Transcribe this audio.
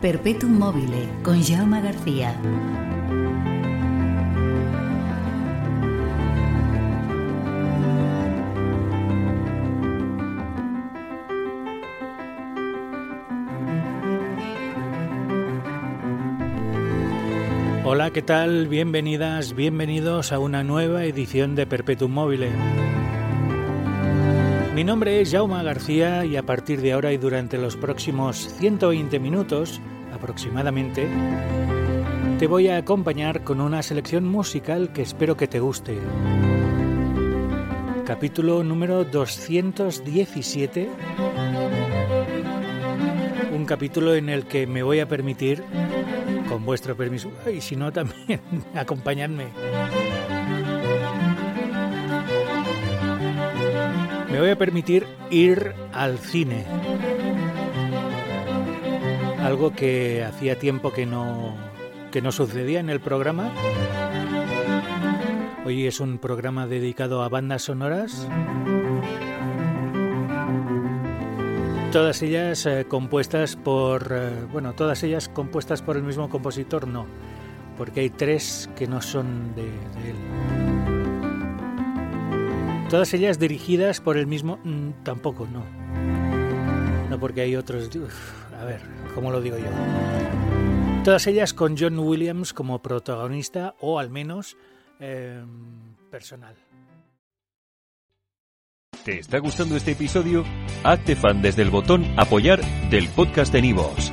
Perpetuum mobile con Jaume García. Hola, ¿qué tal? Bienvenidas, bienvenidos a una nueva edición de Perpetuum Mobile. Mi nombre es Jaume García y a partir de ahora y durante los próximos 120 minutos aproximadamente, te voy a acompañar con una selección musical que espero que te guste. Capítulo número 217. Un capítulo en el que me voy a permitir, con vuestro permiso, y si no también, acompañadme. Me voy a permitir ir al cine. Algo que hacía tiempo que no, que no sucedía en el programa. Hoy es un programa dedicado a bandas sonoras. Todas ellas eh, compuestas por, eh, bueno, todas ellas compuestas por el mismo compositor, no, porque hay tres que no son de, de él. Todas ellas dirigidas por el mismo... Mm, tampoco, no. No porque hay otros... a ver, ¿cómo lo digo yo? Todas ellas con John Williams como protagonista o al menos eh, personal. ¿Te está gustando este episodio? Hazte fan desde el botón Apoyar del podcast de Nivos.